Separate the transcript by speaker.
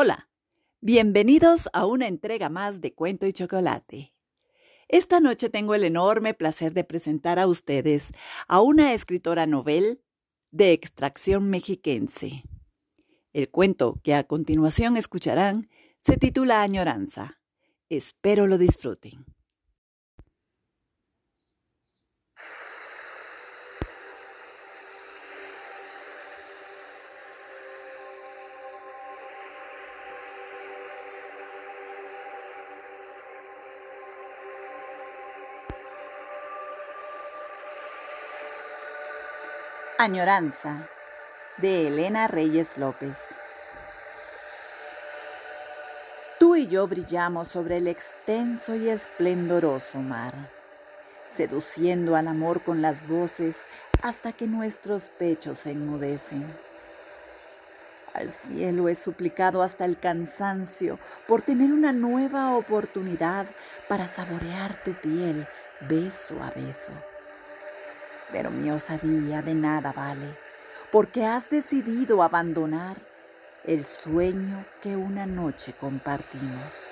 Speaker 1: Hola, bienvenidos a una entrega más de Cuento y Chocolate. Esta noche tengo el enorme placer de presentar a ustedes a una escritora novel de extracción mexiquense. El cuento que a continuación escucharán se titula Añoranza. Espero lo disfruten. Añoranza de Elena Reyes López. Tú y yo brillamos sobre el extenso y esplendoroso mar, seduciendo al amor con las voces hasta que nuestros pechos se enmudecen. Al cielo he suplicado hasta el cansancio por tener una nueva oportunidad para saborear tu piel beso a beso pero mi osadía de nada vale, porque has decidido abandonar el sueño que una noche compartimos.